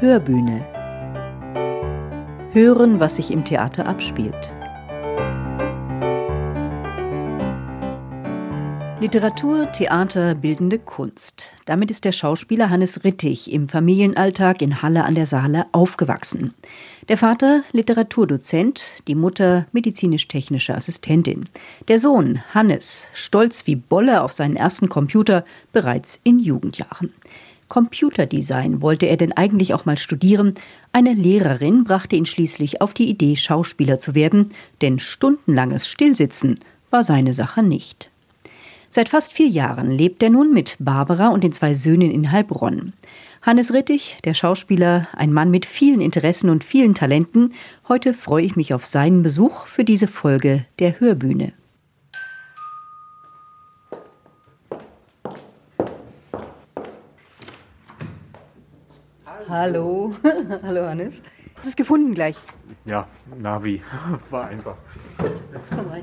Hörbühne. Hören, was sich im Theater abspielt. Literatur, Theater, bildende Kunst. Damit ist der Schauspieler Hannes Rittig im Familienalltag in Halle an der Saale aufgewachsen. Der Vater Literaturdozent, die Mutter medizinisch-technische Assistentin. Der Sohn Hannes, stolz wie Bolle auf seinen ersten Computer, bereits in Jugendjahren. Computerdesign wollte er denn eigentlich auch mal studieren. Eine Lehrerin brachte ihn schließlich auf die Idee, Schauspieler zu werden, denn stundenlanges Stillsitzen war seine Sache nicht. Seit fast vier Jahren lebt er nun mit Barbara und den zwei Söhnen in Heilbronn. Hannes Rittig, der Schauspieler, ein Mann mit vielen Interessen und vielen Talenten. Heute freue ich mich auf seinen Besuch für diese Folge der Hörbühne. Hallo. Hallo Hannes. Hast du es gefunden gleich? Ja, Navi. Das war einfach. Komm rein.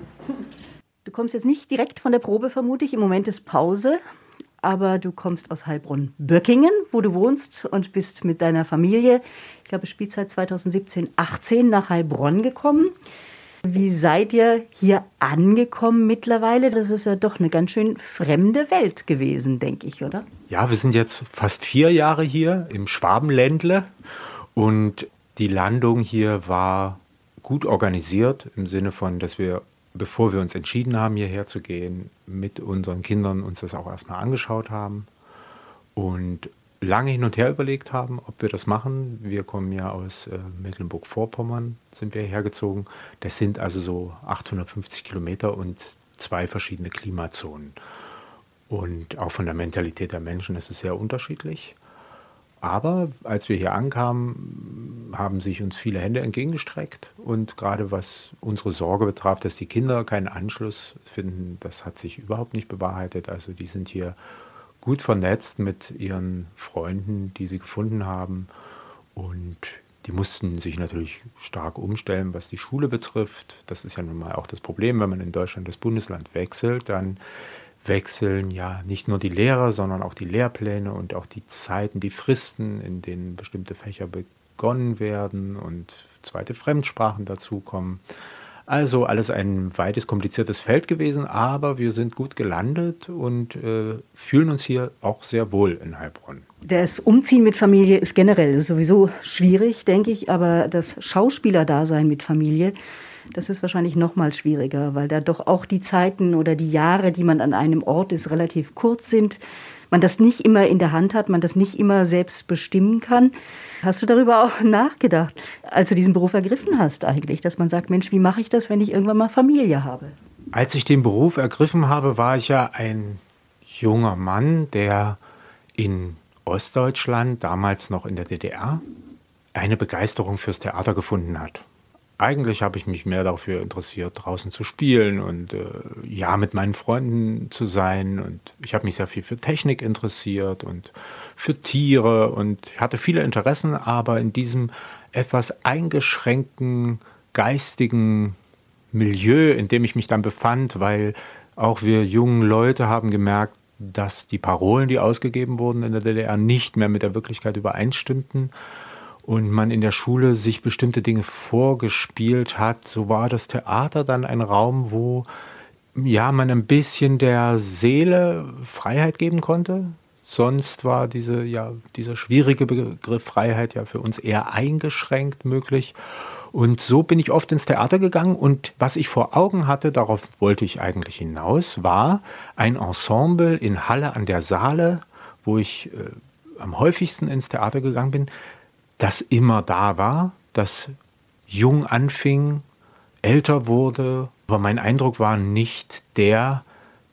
Du kommst jetzt nicht direkt von der Probe, vermute ich. Im Moment ist Pause. Aber du kommst aus Heilbronn-Böckingen, wo du wohnst und bist mit deiner Familie, ich glaube, Spielzeit 2017, 18 nach Heilbronn gekommen. Wie seid ihr hier angekommen mittlerweile? Das ist ja doch eine ganz schön fremde Welt gewesen, denke ich, oder? Ja, wir sind jetzt fast vier Jahre hier im Schwabenländle und die Landung hier war gut organisiert im Sinne von, dass wir bevor wir uns entschieden haben, hierher zu gehen, mit unseren Kindern uns das auch erstmal angeschaut haben und lange hin und her überlegt haben, ob wir das machen. Wir kommen ja aus äh, Mecklenburg-Vorpommern, sind wir hergezogen. Das sind also so 850 Kilometer und zwei verschiedene Klimazonen. Und auch von der Mentalität der Menschen ist es sehr unterschiedlich. Aber als wir hier ankamen, haben sich uns viele Hände entgegengestreckt. Und gerade was unsere Sorge betraf, dass die Kinder keinen Anschluss finden, das hat sich überhaupt nicht bewahrheitet. Also die sind hier gut vernetzt mit ihren Freunden, die sie gefunden haben. Und die mussten sich natürlich stark umstellen, was die Schule betrifft. Das ist ja nun mal auch das Problem, wenn man in Deutschland das Bundesland wechselt, dann wechseln ja nicht nur die Lehrer, sondern auch die Lehrpläne und auch die Zeiten, die Fristen, in denen bestimmte Fächer begonnen werden und zweite Fremdsprachen dazukommen. Also alles ein weites, kompliziertes Feld gewesen, aber wir sind gut gelandet und äh, fühlen uns hier auch sehr wohl in Heilbronn. Das Umziehen mit Familie ist generell sowieso schwierig, denke ich, aber das Schauspielerdasein mit Familie, das ist wahrscheinlich noch mal schwieriger, weil da doch auch die Zeiten oder die Jahre, die man an einem Ort ist, relativ kurz sind. Man das nicht immer in der Hand hat, man das nicht immer selbst bestimmen kann. Hast du darüber auch nachgedacht, als du diesen Beruf ergriffen hast eigentlich, dass man sagt, Mensch, wie mache ich das, wenn ich irgendwann mal Familie habe? Als ich den Beruf ergriffen habe, war ich ja ein junger Mann, der in Ostdeutschland, damals noch in der DDR, eine Begeisterung fürs Theater gefunden hat eigentlich habe ich mich mehr dafür interessiert, draußen zu spielen und äh, ja, mit meinen Freunden zu sein. Und ich habe mich sehr viel für Technik interessiert und für Tiere und hatte viele Interessen, aber in diesem etwas eingeschränkten geistigen Milieu, in dem ich mich dann befand, weil auch wir jungen Leute haben gemerkt, dass die Parolen, die ausgegeben wurden in der DDR, nicht mehr mit der Wirklichkeit übereinstimmten und man in der Schule sich bestimmte Dinge vorgespielt hat, so war das Theater dann ein Raum, wo ja man ein bisschen der Seele Freiheit geben konnte. Sonst war diese, ja, dieser schwierige Begriff Freiheit ja für uns eher eingeschränkt möglich. Und so bin ich oft ins Theater gegangen und was ich vor Augen hatte, darauf wollte ich eigentlich hinaus, war ein Ensemble in Halle an der Saale, wo ich äh, am häufigsten ins Theater gegangen bin, das immer da war, das jung anfing, älter wurde. Aber mein Eindruck war nicht der,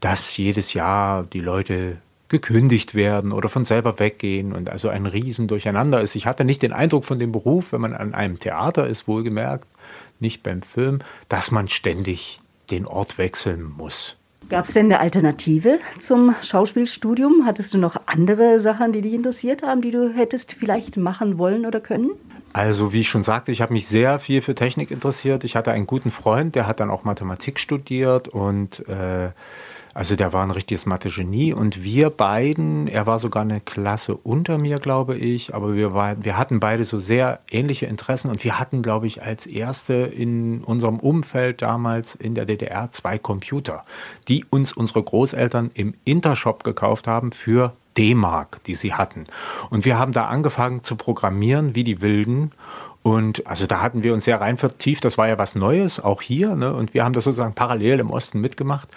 dass jedes Jahr die Leute gekündigt werden oder von selber weggehen und also ein Riesen durcheinander ist. Ich hatte nicht den Eindruck von dem Beruf, wenn man an einem Theater ist, wohlgemerkt, nicht beim Film, dass man ständig den Ort wechseln muss. Gab es denn eine Alternative zum Schauspielstudium? Hattest du noch andere Sachen, die dich interessiert haben, die du hättest vielleicht machen wollen oder können? Also wie ich schon sagte, ich habe mich sehr viel für Technik interessiert. Ich hatte einen guten Freund, der hat dann auch Mathematik studiert und äh, Also der war ein richtiges Mathe-Genie und wir beiden, er war sogar eine Klasse unter mir, glaube ich, aber wir, war, wir hatten beide so sehr ähnliche Interessen und wir hatten, glaube ich, als erste in unserem Umfeld damals in der DDR zwei Computer, die uns unsere Großeltern im Intershop gekauft haben für D-Mark, die sie hatten. Und wir haben da angefangen zu programmieren wie die Wilden und also da hatten wir uns sehr rein vertieft. Das war ja was Neues, auch hier. Ne? Und wir haben das sozusagen parallel im Osten mitgemacht.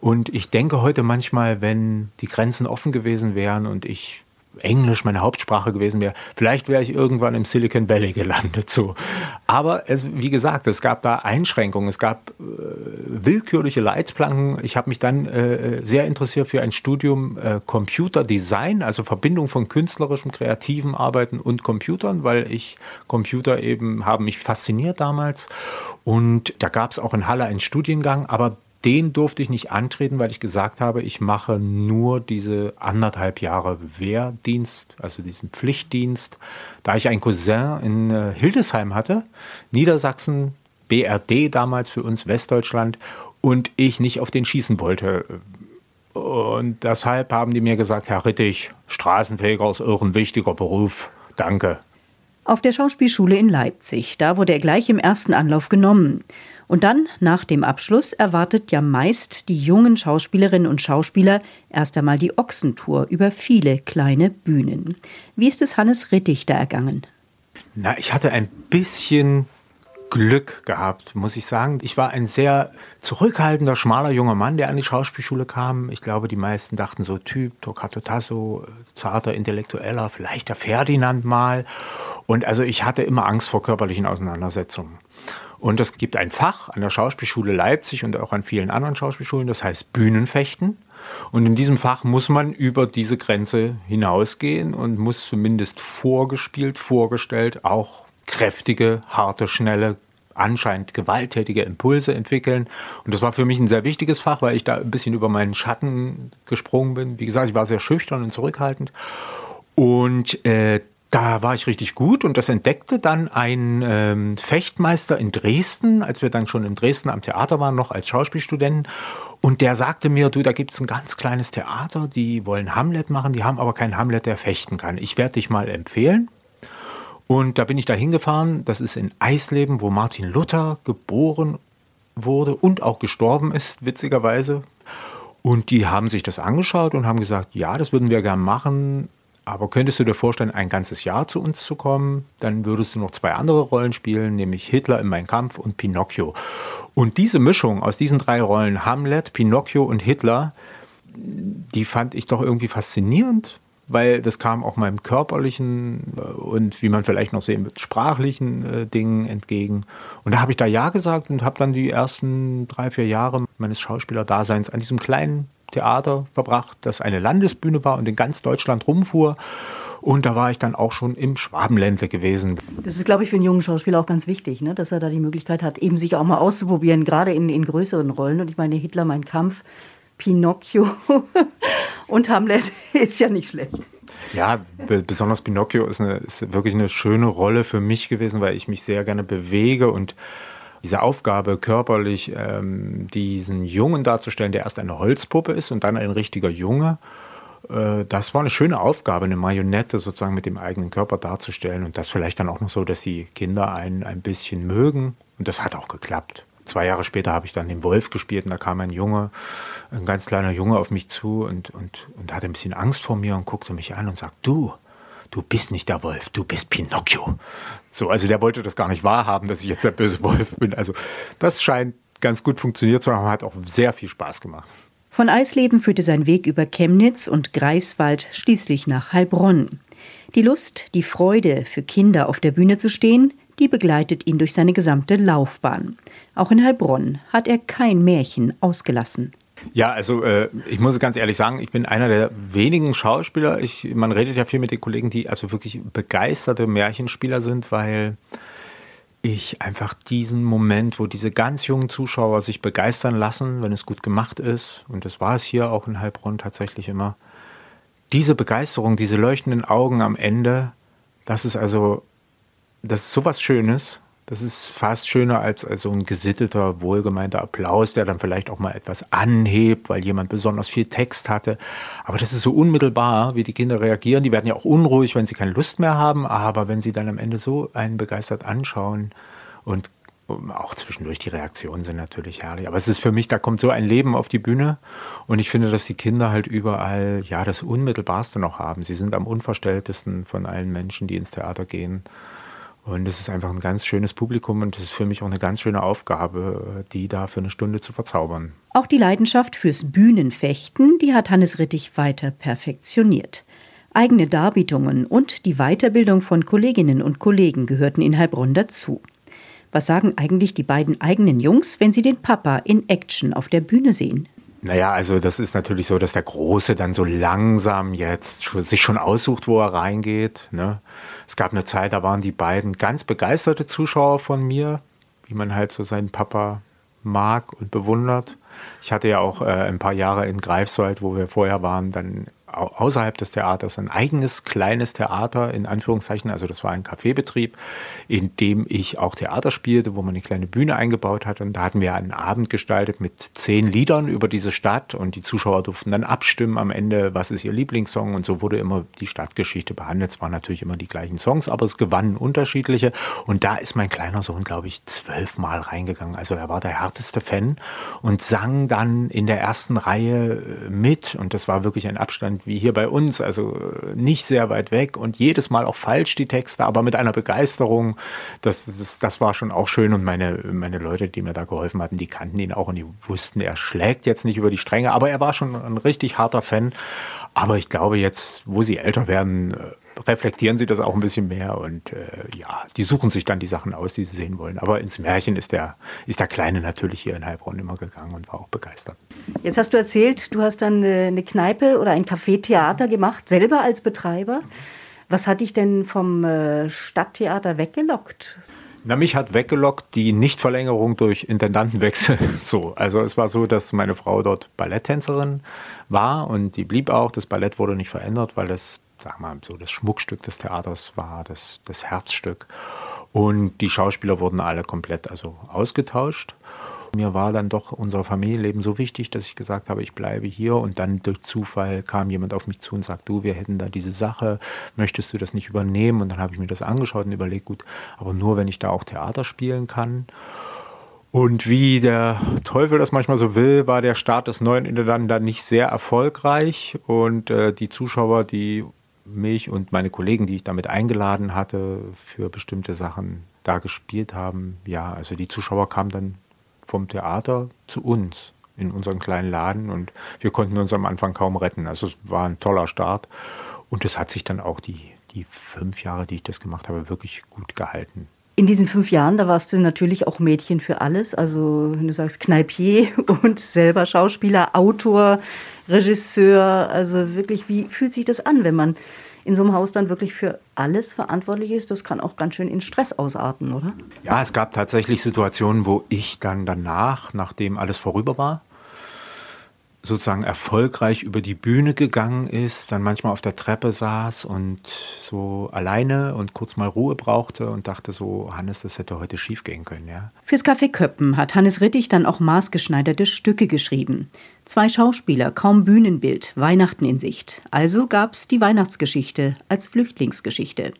Und ich denke heute manchmal, wenn die Grenzen offen gewesen wären und ich Englisch meine Hauptsprache gewesen wäre, vielleicht wäre ich irgendwann im Silicon Valley gelandet. So. Aber es, wie gesagt, es gab da Einschränkungen, es gab äh, willkürliche Leitplanken. Ich habe mich dann äh, sehr interessiert für ein Studium äh, Computerdesign, also Verbindung von künstlerischem, kreativen Arbeiten und Computern, weil ich Computer eben haben mich fasziniert damals. Und da gab es auch in Halle einen Studiengang, aber den durfte ich nicht antreten, weil ich gesagt habe, ich mache nur diese anderthalb Jahre Wehrdienst, also diesen Pflichtdienst. Da ich einen Cousin in äh, Hildesheim hatte, Niedersachsen, BRD damals für uns Westdeutschland, und ich nicht auf den schießen wollte. Und deshalb haben die mir gesagt, Herr Rittig, Straßenfeger ist ein wichtiger Beruf. Danke. Auf der Schauspielschule in Leipzig, da wurde er gleich im ersten Anlauf genommen. Und dann, nach dem Abschluss, erwartet ja meist die jungen Schauspielerinnen und Schauspieler erst einmal die Ochsentour über viele kleine Bühnen. Wie ist es Hannes Rittig da ergangen? Na, ich hatte ein bisschen Glück gehabt, muss ich sagen. Ich war ein sehr zurückhaltender, schmaler junger Mann, der an die Schauspielschule kam. Ich glaube, die meisten dachten so Typ, Toccata Tasso, zarter Intellektueller, vielleicht der Ferdinand mal. Und also ich hatte immer Angst vor körperlichen Auseinandersetzungen. Und es gibt ein Fach an der Schauspielschule Leipzig und auch an vielen anderen Schauspielschulen, das heißt Bühnenfechten. Und in diesem Fach muss man über diese Grenze hinausgehen und muss zumindest vorgespielt, vorgestellt auch kräftige, harte, schnelle, anscheinend gewalttätige Impulse entwickeln. Und das war für mich ein sehr wichtiges Fach, weil ich da ein bisschen über meinen Schatten gesprungen bin. Wie gesagt, ich war sehr schüchtern und zurückhaltend. Und äh, da war ich richtig gut und das entdeckte dann ein ähm, Fechtmeister in Dresden, als wir dann schon in Dresden am Theater waren, noch als Schauspielstudenten. Und der sagte mir, du, da gibt es ein ganz kleines Theater, die wollen Hamlet machen, die haben aber keinen Hamlet, der fechten kann. Ich werde dich mal empfehlen. Und da bin ich da hingefahren. Das ist in Eisleben, wo Martin Luther geboren wurde und auch gestorben ist, witzigerweise. Und die haben sich das angeschaut und haben gesagt, ja, das würden wir gern machen. Aber könntest du dir vorstellen, ein ganzes Jahr zu uns zu kommen? Dann würdest du noch zwei andere Rollen spielen, nämlich Hitler in Mein Kampf und Pinocchio. Und diese Mischung aus diesen drei Rollen, Hamlet, Pinocchio und Hitler, die fand ich doch irgendwie faszinierend, weil das kam auch meinem körperlichen äh, und wie man vielleicht noch sehen wird, sprachlichen äh, Dingen entgegen. Und da habe ich da Ja gesagt und habe dann die ersten drei, vier Jahre meines Schauspielerdaseins an diesem kleinen Theater verbracht, das eine Landesbühne war und in ganz Deutschland rumfuhr. Und da war ich dann auch schon im Schwabenländle gewesen. Das ist, glaube ich, für einen jungen Schauspieler auch ganz wichtig, ne? dass er da die Möglichkeit hat, eben sich auch mal auszuprobieren, gerade in, in größeren Rollen. Und ich meine, Hitler, mein Kampf, Pinocchio und Hamlet ist ja nicht schlecht. Ja, besonders Pinocchio ist, eine, ist wirklich eine schöne Rolle für mich gewesen, weil ich mich sehr gerne bewege und diese Aufgabe, körperlich ähm, diesen Jungen darzustellen, der erst eine Holzpuppe ist und dann ein richtiger Junge, äh, das war eine schöne Aufgabe, eine Marionette sozusagen mit dem eigenen Körper darzustellen und das vielleicht dann auch noch so, dass die Kinder einen ein bisschen mögen. Und das hat auch geklappt. Zwei Jahre später habe ich dann den Wolf gespielt und da kam ein Junge, ein ganz kleiner Junge auf mich zu und, und, und hatte ein bisschen Angst vor mir und guckte mich an und sagt, du, du bist nicht der Wolf, du bist Pinocchio. So, also der wollte das gar nicht wahrhaben, dass ich jetzt der böse Wolf bin. Also das scheint ganz gut funktioniert zu haben, hat auch sehr viel Spaß gemacht. Von Eisleben führte sein Weg über Chemnitz und Greifswald schließlich nach Heilbronn. Die Lust, die Freude, für Kinder auf der Bühne zu stehen, die begleitet ihn durch seine gesamte Laufbahn. Auch in Heilbronn hat er kein Märchen ausgelassen. Ja, also äh, ich muss ganz ehrlich sagen, ich bin einer der wenigen Schauspieler. Ich, man redet ja viel mit den Kollegen, die also wirklich begeisterte Märchenspieler sind, weil ich einfach diesen Moment, wo diese ganz jungen Zuschauer sich begeistern lassen, wenn es gut gemacht ist, und das war es hier auch in Heilbronn tatsächlich immer, diese Begeisterung, diese leuchtenden Augen am Ende, das ist also, das ist sowas Schönes, Das ist fast schöner als, als so ein gesitteter, wohlgemeinter Applaus, der dann vielleicht auch mal etwas anhebt, weil jemand besonders viel Text hatte. Aber das ist so unmittelbar, wie die Kinder reagieren. Die werden ja auch unruhig, wenn sie keine Lust mehr haben. Aber wenn sie dann am Ende so einen begeistert anschauen und auch zwischendurch die Reaktionen sind natürlich herrlich. Aber es ist für mich, da kommt so ein Leben auf die Bühne. Und ich finde, dass die Kinder halt überall, ja, das Unmittelbarste noch haben. Sie sind am unverstelltesten von allen Menschen, die ins Theater gehen. Und es ist einfach ein ganz schönes Publikum und es ist für mich auch eine ganz schöne Aufgabe, die da für eine Stunde zu verzaubern. Auch die Leidenschaft fürs Bühnenfechten, die hat Hannes Rittig weiter perfektioniert. Eigene Darbietungen und die Weiterbildung von Kolleginnen und Kollegen gehörten in Heilbronn dazu. Was sagen eigentlich die beiden eigenen Jungs, wenn sie den Papa in Action auf der Bühne sehen? Naja, also das ist natürlich so, dass der Große dann so langsam jetzt sich schon aussucht, wo er reingeht. Ne? Es gab eine Zeit, da waren die beiden ganz begeisterte Zuschauer von mir, wie man halt so seinen Papa mag und bewundert. Ich hatte ja auch äh, ein paar Jahre in Greifswald, wo wir vorher waren, dann außerhalb des Theaters ein eigenes kleines Theater, in Anführungszeichen. Also das war ein Kaffeebetrieb, in dem ich auch Theater spielte, wo man eine kleine Bühne eingebaut hat. Und da hatten wir einen Abend gestaltet mit zehn Liedern über diese Stadt und die Zuschauer durften dann abstimmen am Ende, was ist ihr Lieblingssong. Und so wurde immer die Stadtgeschichte behandelt. Es waren natürlich immer die gleichen Songs, aber es gewannen unterschiedliche. Und da ist mein kleiner Sohn, glaube ich, zwölfmal reingegangen. Also er war der härteste Fan und sang dann in der ersten Reihe äh, mit. Und das war wirklich ein Abstand wie hier bei uns, also äh, nicht sehr weit weg und jedes Mal auch falsch die Texte, aber mit einer Begeisterung. Das, das, das war schon auch schön und meine, meine Leute, die mir da geholfen hatten, die kannten ihn auch und die wussten, er schlägt jetzt nicht über die Stränge, aber er war schon ein richtig harter Fan. Aber ich glaube jetzt, wo sie älter werden, äh, reflektieren sie das auch ein bisschen mehr und äh, ja, die suchen sich dann die Sachen aus, die sie sehen wollen. Aber ins Märchen ist der, ist der Kleine natürlich hier in Heilbronn immer gegangen und war auch begeistert. Jetzt hast du erzählt, du hast dann äh, eine Kneipe oder ein Café-Theater gemacht, selber als Betreiber. Was hat dich denn vom äh, Stadttheater weggelockt? Na, mich hat weggelockt die Nichtverlängerung durch Intendantenwechsel. So, also es war so, dass meine Frau dort Balletttänzerin war und die blieb auch. Das Ballett wurde nicht verändert, weil es sag mal, so das Schmuckstück des Theaters war, das, das Herzstück. Und die Schauspieler wurden alle komplett also ausgetauscht. Mir war dann doch unser Familienleben so wichtig, dass ich gesagt habe, ich bleibe hier. Und dann durch Zufall kam jemand auf mich zu und sagt, du, wir hätten da diese Sache, möchtest du das nicht übernehmen? Und dann habe ich mir das angeschaut und überlegt, gut, aber nur wenn ich da auch Theater spielen kann. Und wie der Teufel das manchmal so will, war der Start des neuen Interland dann nicht sehr erfolgreich. Und äh, die Zuschauer, die mich und meine Kollegen, die ich damit eingeladen hatte, für bestimmte Sachen da gespielt haben. Ja, also die Zuschauer kamen dann vom Theater zu uns in unseren kleinen Laden und wir konnten uns am Anfang kaum retten. Also es war ein toller Start und es hat sich dann auch die, die fünf Jahre, die ich das gemacht habe, wirklich gut gehalten. In diesen fünf Jahren, da warst du natürlich auch Mädchen für alles. Also, wenn du sagst Kneipier und selber Schauspieler, Autor, Regisseur. Also wirklich, wie fühlt sich das an, wenn man in so einem Haus dann wirklich für alles verantwortlich ist? Das kann auch ganz schön in Stress ausarten, oder? Ja, es gab tatsächlich Situationen, wo ich dann danach, nachdem alles vorüber war, sozusagen erfolgreich über die Bühne gegangen ist, dann manchmal auf der Treppe saß und so alleine und kurz mal Ruhe brauchte und dachte so, Hannes, das hätte heute schief gehen können, ja. Fürs Café Köppen hat Hannes Rittig dann auch maßgeschneiderte Stücke geschrieben. Zwei Schauspieler, kaum Bühnenbild, Weihnachten in Sicht. Also gab's die Weihnachtsgeschichte als Flüchtlingsgeschichte.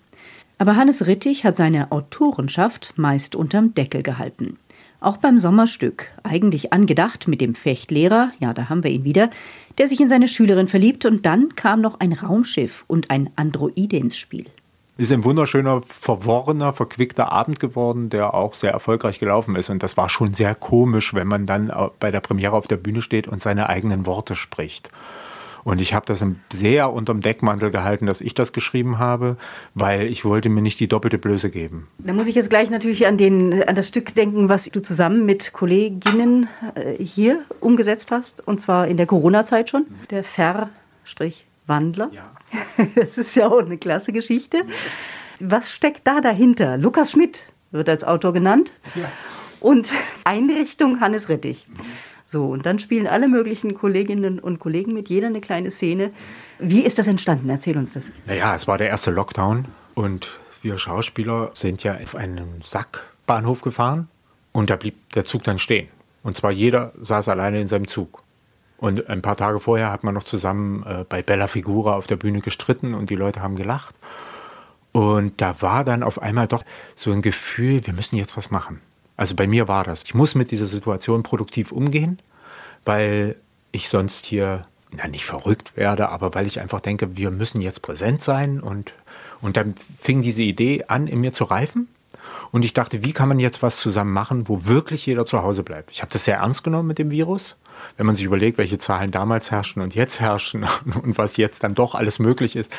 Aber Hannes Rittig hat seine Autorenschaft meist unterm Deckel gehalten. Auch beim Sommerstück, eigentlich angedacht mit dem Fechtlehrer, ja, da haben wir ihn wieder, der sich in seine Schülerin verliebt und dann kam noch ein Raumschiff und ein Androide ins Spiel. Ist ein wunderschöner, verworrener, verquickter Abend geworden, der auch sehr erfolgreich gelaufen ist. Und das war schon sehr komisch, wenn man dann bei der Premiere auf der Bühne steht und seine eigenen Worte spricht. Und ich habe das sehr unterm Deckmantel gehalten, dass ich das geschrieben habe, weil ich wollte mir nicht die doppelte Blöße geben. Da muss ich jetzt gleich natürlich an, den, an das Stück denken, was du zusammen mit Kolleginnen äh, hier umgesetzt hast. Und zwar in der Corona-Zeit schon. Der Ver-Wandler. Ja. Das ist ja auch eine klasse Geschichte. Was steckt da dahinter? Lukas Schmidt wird als Autor genannt. Ja. Und Einrichtung Hannes Rettich. So, und dann spielen alle möglichen Kolleginnen und Kollegen mit, jeder eine kleine Szene. Wie ist das entstanden? Erzähl uns das. Naja, es war der erste Lockdown und wir Schauspieler sind ja auf einen Sack Bahnhof gefahren und da blieb der Zug dann stehen. Und zwar jeder saß alleine in seinem Zug. Und ein paar Tage vorher hat man noch zusammen äh, bei Bella Figura auf der Bühne gestritten und die Leute haben gelacht. Und da war dann auf einmal doch so ein Gefühl, wir müssen jetzt was machen. Also bei mir war das. Ich muss mit dieser Situation produktiv umgehen, weil ich sonst hier, na nicht verrückt werde, aber weil ich einfach denke, wir müssen jetzt präsent sein. Und, und dann fing diese Idee an, in mir zu reifen. Und ich dachte, wie kann man jetzt was zusammen machen, wo wirklich jeder zu Hause bleibt? Ich habe das sehr ernst genommen mit dem Virus wenn man sich überlegt, welche Zahlen damals herrschen und jetzt herrschen und was jetzt dann doch alles möglich ist.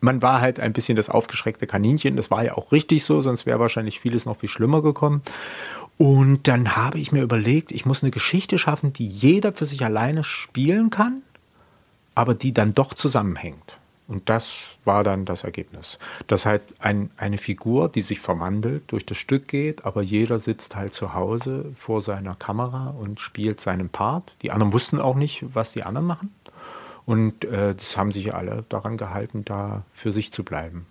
Man war halt ein bisschen das aufgeschreckte Kaninchen. Das war ja auch richtig so, sonst wäre wahrscheinlich vieles noch viel schlimmer gekommen. Und dann habe ich mir überlegt, ich muss eine Geschichte schaffen, die jeder für sich alleine spielen kann, aber die dann doch zusammenhängt. Und das war dann das Ergebnis. Dass halt ein, eine Figur, die sich verwandelt, durch das Stück geht, aber jeder sitzt halt zu Hause vor seiner Kamera und spielt seinen Part. Die anderen wussten auch nicht, was die anderen machen. Und äh, das haben sich alle daran gehalten, da für sich zu bleiben.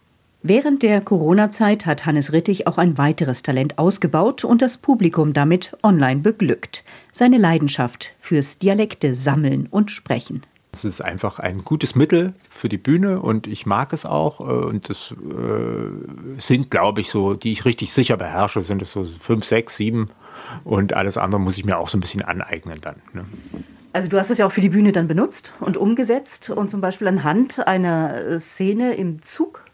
Während der Corona-Zeit hat Hannes Rittig auch ein weiteres Talent ausgebaut und das Publikum damit online beglückt. Seine Leidenschaft fürs Dialekte sammeln und sprechen. Es ist einfach ein gutes Mittel für die Bühne und ich mag es auch. Äh, und das äh, sind, glaube ich, so, die ich richtig sicher beherrsche, sind es so fünf, sechs, sieben. Und alles andere muss ich mir auch so ein bisschen aneignen dann. Ne? Also du hast es ja auch für die Bühne dann benutzt und umgesetzt und zum Beispiel anhand einer Szene im Zug,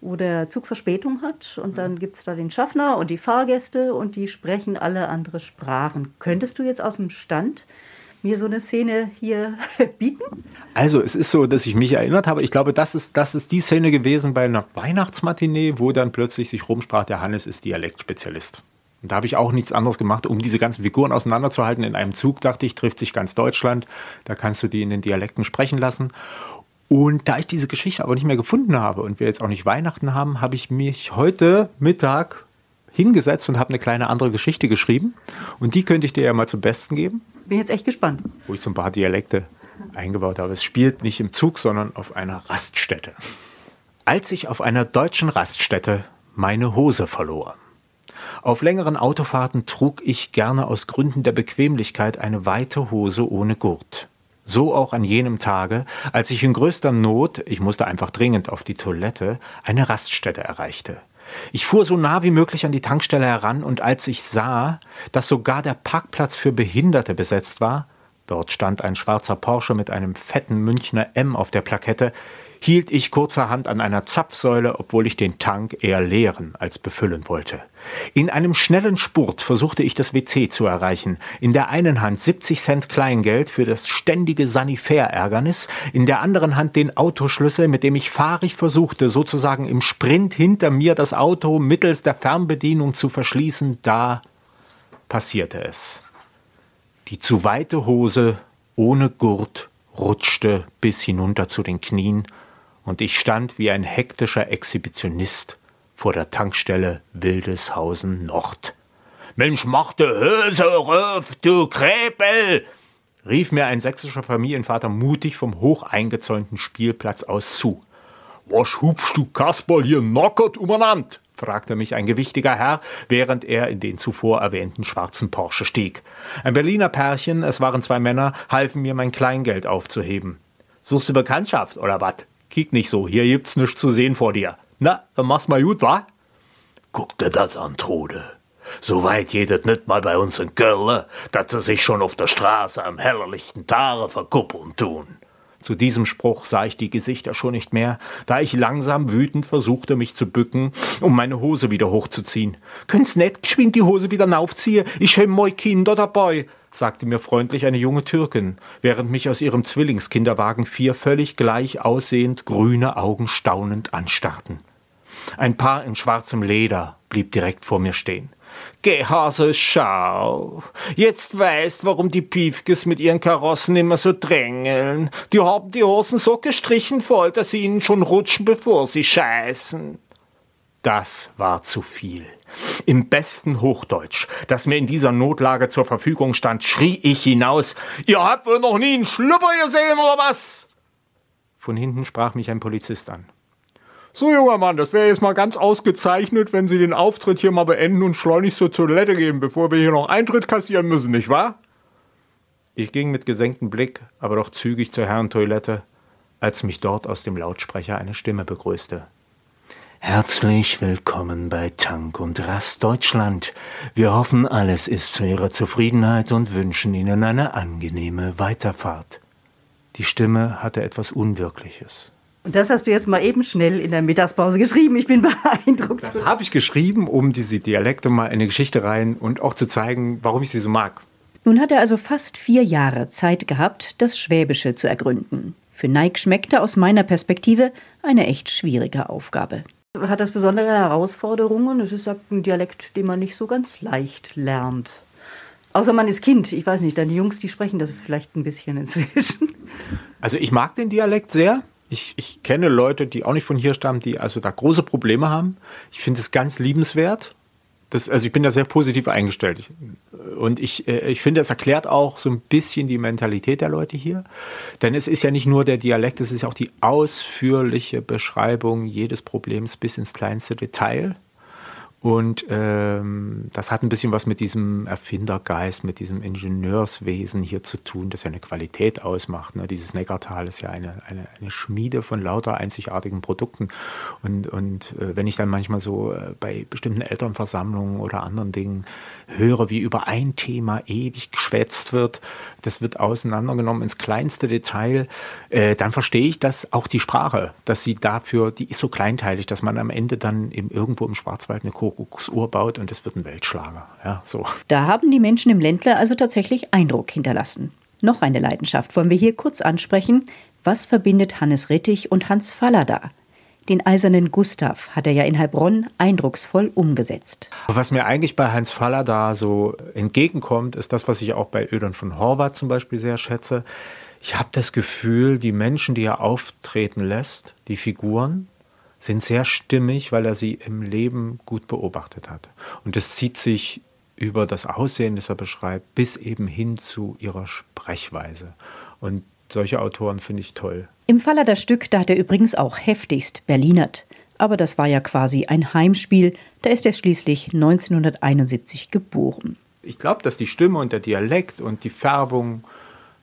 wo der Zug Verspätung hat und dann gibt es da den Schaffner und die Fahrgäste und die sprechen alle andere Sprachen. Könntest du jetzt aus dem Stand mir so eine Szene hier bieten? Also es ist so, dass ich mich erinnert habe, ich glaube, das ist, das ist die Szene gewesen bei einer Weihnachtsmatinee, wo dann plötzlich sich rumsprach, der Hannes ist Dialektspezialist. Und da habe ich auch nichts anderes gemacht, um diese ganzen Figuren auseinanderzuhalten. In einem Zug dachte ich, trifft sich ganz Deutschland. Da kannst du die in den Dialekten sprechen lassen. Und da ich diese Geschichte aber nicht mehr gefunden habe und wir jetzt auch nicht Weihnachten haben, habe ich mich heute Mittag hingesetzt und habe eine kleine andere Geschichte geschrieben. Und die könnte ich dir ja mal zum Besten geben. Bin jetzt echt gespannt. Wo ich so ein paar Dialekte eingebaut habe. Es spielt nicht im Zug, sondern auf einer Raststätte. Als ich auf einer deutschen Raststätte meine Hose verlor. Auf längeren Autofahrten trug ich gerne aus Gründen der Bequemlichkeit eine weite Hose ohne Gurt. So auch an jenem Tage, als ich in größter Not, ich musste einfach dringend auf die Toilette, eine Raststätte erreichte. Ich fuhr so nah wie möglich an die Tankstelle heran und als ich sah, dass sogar der Parkplatz für Behinderte besetzt war, dort stand ein schwarzer Porsche mit einem fetten Münchner M auf der Plakette, hielt ich kurzerhand an einer Zapfsäule, obwohl ich den Tank eher leeren als befüllen wollte. In einem schnellen Spurt versuchte ich das WC zu erreichen. In der einen Hand 70 Cent Kleingeld für das ständige Sanifair-Ärgernis, in der anderen Hand den Autoschlüssel, mit dem ich fahrig versuchte, sozusagen im Sprint hinter mir das Auto mittels der Fernbedienung zu verschließen. Da passierte es. Die zu weite Hose ohne Gurt rutschte bis hinunter zu den Knien und ich stand wie ein hektischer Exhibitionist vor der Tankstelle Wildeshausen Nord. Mensch, mach de Hose ruf, du Krebel! rief mir ein sächsischer Familienvater mutig vom hoch eingezäunten Spielplatz aus zu. Was hupfst du Kasperl hier knockert umeinander? fragte mich ein gewichtiger Herr, während er in den zuvor erwähnten schwarzen Porsche stieg. Ein Berliner Pärchen, es waren zwei Männer, halfen mir mein Kleingeld aufzuheben. Suchst du Bekanntschaft, oder wat? Kick nicht so, hier gibt's nichts zu sehen vor dir. Na, dann mach's mal gut, wa? Guck dir das an, Trude. So weit geht es nicht mal bei uns in Köln, dass sie sich schon auf der Straße am hellerlichten Tage verkuppeln tun. Zu diesem Spruch sah ich die Gesichter schon nicht mehr, da ich langsam wütend versuchte, mich zu bücken, um meine Hose wieder hochzuziehen. Könnt's net geschwind die Hose wieder naufziehen? Ich hab moi Kinder dabei, sagte mir freundlich eine junge Türkin, während mich aus ihrem Zwillingskinderwagen vier völlig gleich aussehend grüne Augen staunend anstarrten. Ein Paar in schwarzem Leder blieb direkt vor mir stehen. Geh, Hase, schau. Jetzt weißt, warum die Piefkes mit ihren Karossen immer so drängeln. Die haben die Hosen so gestrichen voll, dass sie ihnen schon rutschen, bevor sie scheißen. Das war zu viel. Im besten Hochdeutsch, das mir in dieser Notlage zur Verfügung stand, schrie ich hinaus, ihr habt wohl noch nie einen Schlüpper gesehen, oder was? Von hinten sprach mich ein Polizist an. So, junger Mann, das wäre jetzt mal ganz ausgezeichnet, wenn Sie den Auftritt hier mal beenden und schleunigst zur Toilette gehen, bevor wir hier noch Eintritt kassieren müssen, nicht wahr? Ich ging mit gesenktem Blick, aber doch zügig zur Herrentoilette, als mich dort aus dem Lautsprecher eine Stimme begrüßte. Herzlich willkommen bei Tank und Rast Deutschland. Wir hoffen, alles ist zu Ihrer Zufriedenheit und wünschen Ihnen eine angenehme Weiterfahrt. Die Stimme hatte etwas Unwirkliches. Und das hast du jetzt mal eben schnell in der Mittagspause geschrieben. Ich bin beeindruckt. Das habe ich geschrieben, um diese Dialekte mal in eine Geschichte rein und auch zu zeigen, warum ich sie so mag. Nun hat er also fast vier Jahre Zeit gehabt, das Schwäbische zu ergründen. Für Neig schmeckte aus meiner Perspektive eine echt schwierige Aufgabe. Hat das besondere Herausforderungen? Es ist ein Dialekt, den man nicht so ganz leicht lernt. Außer man ist Kind. Ich weiß nicht, deine Jungs, die sprechen das vielleicht ein bisschen inzwischen. Also ich mag den Dialekt sehr. Ich, ich kenne Leute, die auch nicht von hier stammen, die also da große Probleme haben. Ich finde es ganz liebenswert. Das, also ich bin da sehr positiv eingestellt. Und ich, äh, ich finde, es erklärt auch so ein bisschen die Mentalität der Leute hier. Denn es ist ja nicht nur der Dialekt, es ist auch die ausführliche Beschreibung jedes Problems bis ins kleinste Detail. Und ähm, das hat ein bisschen was mit diesem Erfindergeist, mit diesem Ingenieurswesen hier zu tun, das ja eine Qualität ausmacht. Ne? Dieses Neckartal ist ja eine, eine, eine Schmiede von lauter einzigartigen Produkten. Und, und äh, wenn ich dann manchmal so äh, bei bestimmten Elternversammlungen oder anderen Dingen höre, wie über ein Thema ewig geschwätzt wird, das wird auseinandergenommen ins kleinste Detail, äh, dann verstehe ich, dass auch die Sprache, dass sie dafür, die ist so kleinteilig, dass man am Ende dann im, irgendwo im Schwarzwald eine Kuckucksuhr baut und es wird ein Weltschlager. Ja, so. Da haben die Menschen im Ländler also tatsächlich Eindruck hinterlassen. Noch eine Leidenschaft wollen wir hier kurz ansprechen. Was verbindet Hannes Rittich und Hans Fallada? Den eisernen Gustav hat er ja in Heilbronn eindrucksvoll umgesetzt. Was mir eigentlich bei Hans Fallada so entgegenkommt, ist das, was ich auch bei Ödon von Horvath zum Beispiel sehr schätze. Ich habe das Gefühl, die Menschen, die er auftreten lässt, die Figuren, sind sehr stimmig, weil er sie im Leben gut beobachtet hat. Und es zieht sich über das Aussehen, das er beschreibt, bis eben hin zu ihrer Sprechweise. Und solche Autoren finde ich toll. Im Faller das Stück, da hat er übrigens auch heftigst Berlinert. Aber das war ja quasi ein Heimspiel, da ist er schließlich 1971 geboren. Ich glaube, dass die Stimme und der Dialekt und die Färbung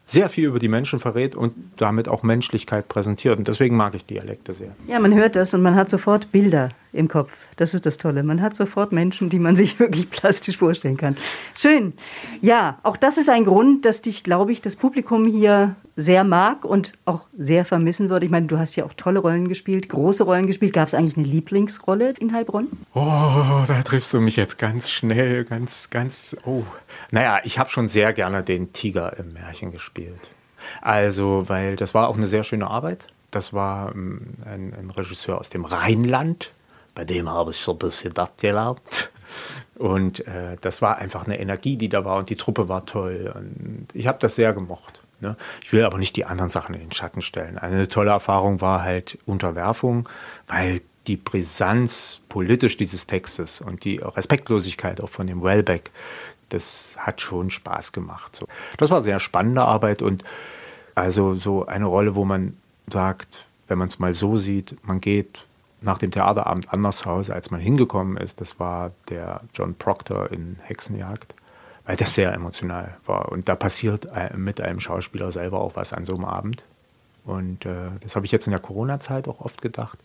sehr viel über die Menschen verrät und damit auch Menschlichkeit präsentiert. Und deswegen mag ich Dialekte sehr. Ja, man hört das und man hat sofort Bilder im Kopf. Das ist das Tolle. Man hat sofort Menschen, die man sich wirklich plastisch vorstellen kann. Schön. Ja, auch das ist ein Grund, dass dich, glaube ich, das Publikum hier sehr mag und auch sehr vermissen würde. Ich meine, du hast ja auch tolle Rollen gespielt, große Rollen gespielt. Gab es eigentlich eine Lieblingsrolle in Heilbronn? Oh, da triffst du mich jetzt ganz schnell, ganz, ganz. Oh. Naja, ich habe schon sehr gerne den Tiger im Märchen gespielt. Also, weil das war auch eine sehr schöne Arbeit. Das war ähm, ein, ein Regisseur aus dem Rheinland, bei dem habe ich so ein bisschen das gelernt. Und äh, das war einfach eine Energie, die da war und die Truppe war toll. Und ich habe das sehr gemocht. Ne? Ich will aber nicht die anderen Sachen in den Schatten stellen. Eine tolle Erfahrung war halt Unterwerfung, weil die Brisanz politisch dieses Textes und die Respektlosigkeit auch von dem Wellbeck, das hat schon Spaß gemacht. So. Das war sehr spannende Arbeit und also so eine Rolle, wo man sagt, wenn man es mal so sieht, man geht nach dem Theaterabend anders nach Hause, als man hingekommen ist. Das war der John Proctor in Hexenjagd weil das sehr emotional war. Und da passiert mit einem Schauspieler selber auch was an so einem Abend. Und äh, das habe ich jetzt in der Corona-Zeit auch oft gedacht.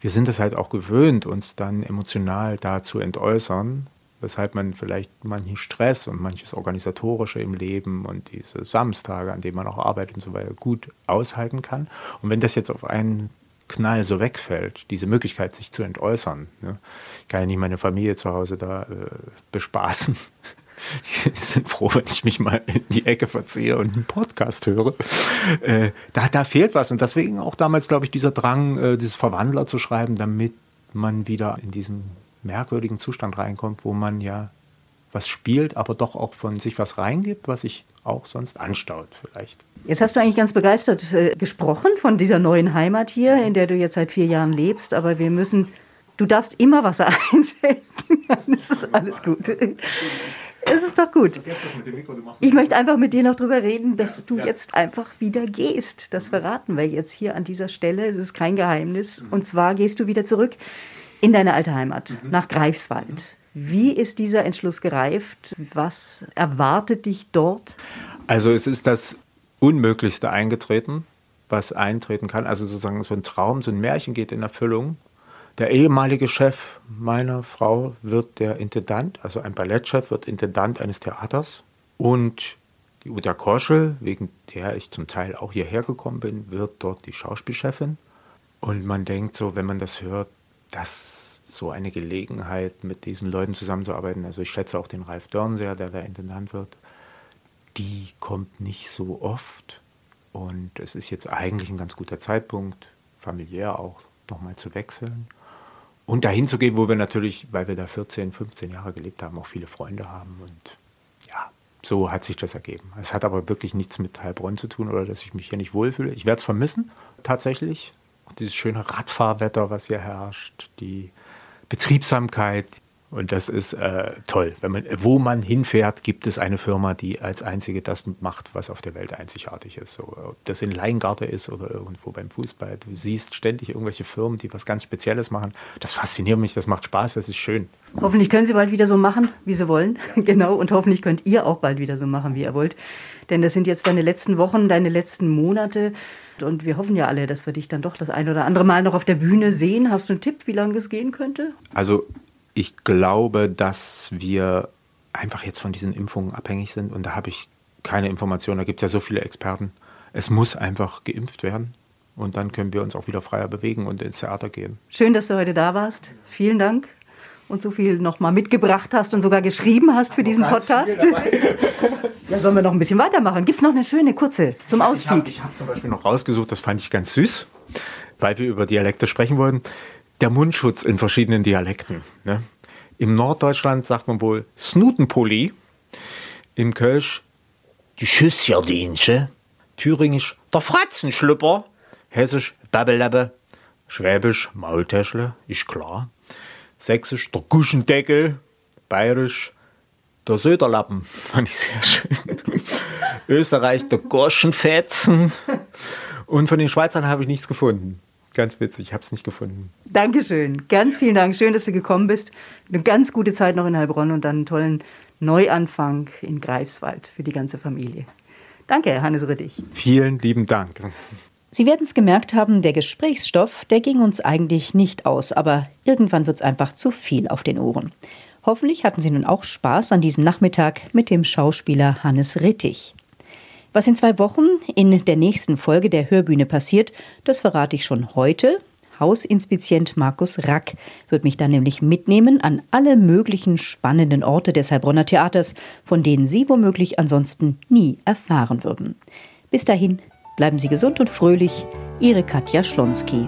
Wir sind es halt auch gewöhnt, uns dann emotional da zu entäußern, weshalb man vielleicht manchen Stress und manches Organisatorische im Leben und diese Samstage, an denen man auch arbeitet und so weiter, gut aushalten kann. Und wenn das jetzt auf einen Knall so wegfällt, diese Möglichkeit, sich zu entäußern, ne, kann ja nicht meine Familie zu Hause da äh, bespaßen. Die sind froh, wenn ich mich mal in die Ecke verziehe und einen Podcast höre. Äh, da, da fehlt was. Und deswegen auch damals, glaube ich, dieser Drang, äh, dieses Verwandler zu schreiben, damit man wieder in diesen merkwürdigen Zustand reinkommt, wo man ja was spielt, aber doch auch von sich was reingibt, was sich auch sonst anstaut vielleicht. Jetzt hast du eigentlich ganz begeistert äh, gesprochen von dieser neuen Heimat hier, in der du jetzt seit vier Jahren lebst, aber wir müssen, du darfst immer Wasser einschenken, das ist alles gut. Das ist doch gut. Ich möchte einfach mit dir noch drüber reden, dass du jetzt einfach wieder gehst. Das verraten wir jetzt hier an dieser Stelle. Es ist kein Geheimnis. Und zwar gehst du wieder zurück in deine alte Heimat, mhm. nach Greifswald. Wie ist dieser Entschluss gereift? Was erwartet dich dort? Also es ist das Unmöglichste eingetreten, was eintreten kann. Also sozusagen so ein Traum, so ein Märchen geht in Erfüllung. Der ehemalige Chef meiner Frau wird der Intendant, also ein Ballettchef wird Intendant eines Theaters. Und die Uta Korschel, wegen der ich zum Teil auch hierher gekommen bin, wird dort die Schauspielchefin. Und man denkt so, wenn man das hört, dass so eine Gelegenheit, mit diesen Leuten zusammenzuarbeiten, also ich schätze auch den Ralf Dörn der der Intendant wird, die kommt nicht so oft. Und es ist jetzt eigentlich ein ganz guter Zeitpunkt, familiär auch nochmal zu wechseln. Und dahin zu gehen, wo wir natürlich, weil wir da 14, 15 Jahre gelebt haben, auch viele Freunde haben. Und ja, so hat sich das ergeben. Es hat aber wirklich nichts mit Heilbronn zu tun oder dass ich mich hier nicht wohlfühle. Ich werde es vermissen, tatsächlich. Dieses schöne Radfahrwetter, was hier herrscht, die Betriebsamkeit, und das ist äh, toll. Wenn man, wo man hinfährt, gibt es eine Firma, die als einzige das macht, was auf der Welt einzigartig ist. So, ob das in Leingarten ist oder irgendwo beim Fußball. Du siehst ständig irgendwelche Firmen, die was ganz Spezielles machen. Das fasziniert mich, das macht Spaß, das ist schön. Hoffentlich können Sie bald wieder so machen, wie Sie wollen. genau. Und hoffentlich könnt ihr auch bald wieder so machen, wie ihr wollt. Denn das sind jetzt deine letzten Wochen, deine letzten Monate. Und wir hoffen ja alle, dass wir dich dann doch das ein oder andere Mal noch auf der Bühne sehen. Hast du einen Tipp, wie lange es gehen könnte? Also ich glaube, dass wir einfach jetzt von diesen Impfungen abhängig sind und da habe ich keine Informationen. Da gibt es ja so viele Experten. Es muss einfach geimpft werden und dann können wir uns auch wieder freier bewegen und ins Theater gehen. Schön, dass du heute da warst. Vielen Dank und so viel nochmal mitgebracht hast und sogar geschrieben hast für diesen Podcast. ja, sollen wir noch ein bisschen weitermachen? Gibt es noch eine schöne kurze zum Ausstieg? Ich habe hab zum Beispiel noch rausgesucht, das fand ich ganz süß, weil wir über Dialekte sprechen wollten der Mundschutz in verschiedenen Dialekten. Ne? Im Norddeutschland sagt man wohl Snutenpulli, im Kölsch die Schüssjardinche, Thüringisch der Fratzenschlüpper, Hessisch Babbelabbe, Schwäbisch Maultäschle, ist klar, Sächsisch der Guschendeckel, Bayerisch der Söderlappen, fand ich sehr schön. Österreich der Goschenfetzen und von den Schweizern habe ich nichts gefunden. Ganz witzig, ich habe es nicht gefunden. Dankeschön, ganz vielen Dank. Schön, dass du gekommen bist. Eine ganz gute Zeit noch in Heilbronn und dann einen tollen Neuanfang in Greifswald für die ganze Familie. Danke, Hannes Rittich. Vielen lieben Dank. Sie werden es gemerkt haben, der Gesprächsstoff, der ging uns eigentlich nicht aus, aber irgendwann wird es einfach zu viel auf den Ohren. Hoffentlich hatten Sie nun auch Spaß an diesem Nachmittag mit dem Schauspieler Hannes Rittich. Was in zwei Wochen in der nächsten Folge der Hörbühne passiert, das verrate ich schon heute. Hausinspizient Markus Rack wird mich dann nämlich mitnehmen an alle möglichen spannenden Orte des Heilbronner Theaters, von denen Sie womöglich ansonsten nie erfahren würden. Bis dahin, bleiben Sie gesund und fröhlich. Ihre Katja Schlonski.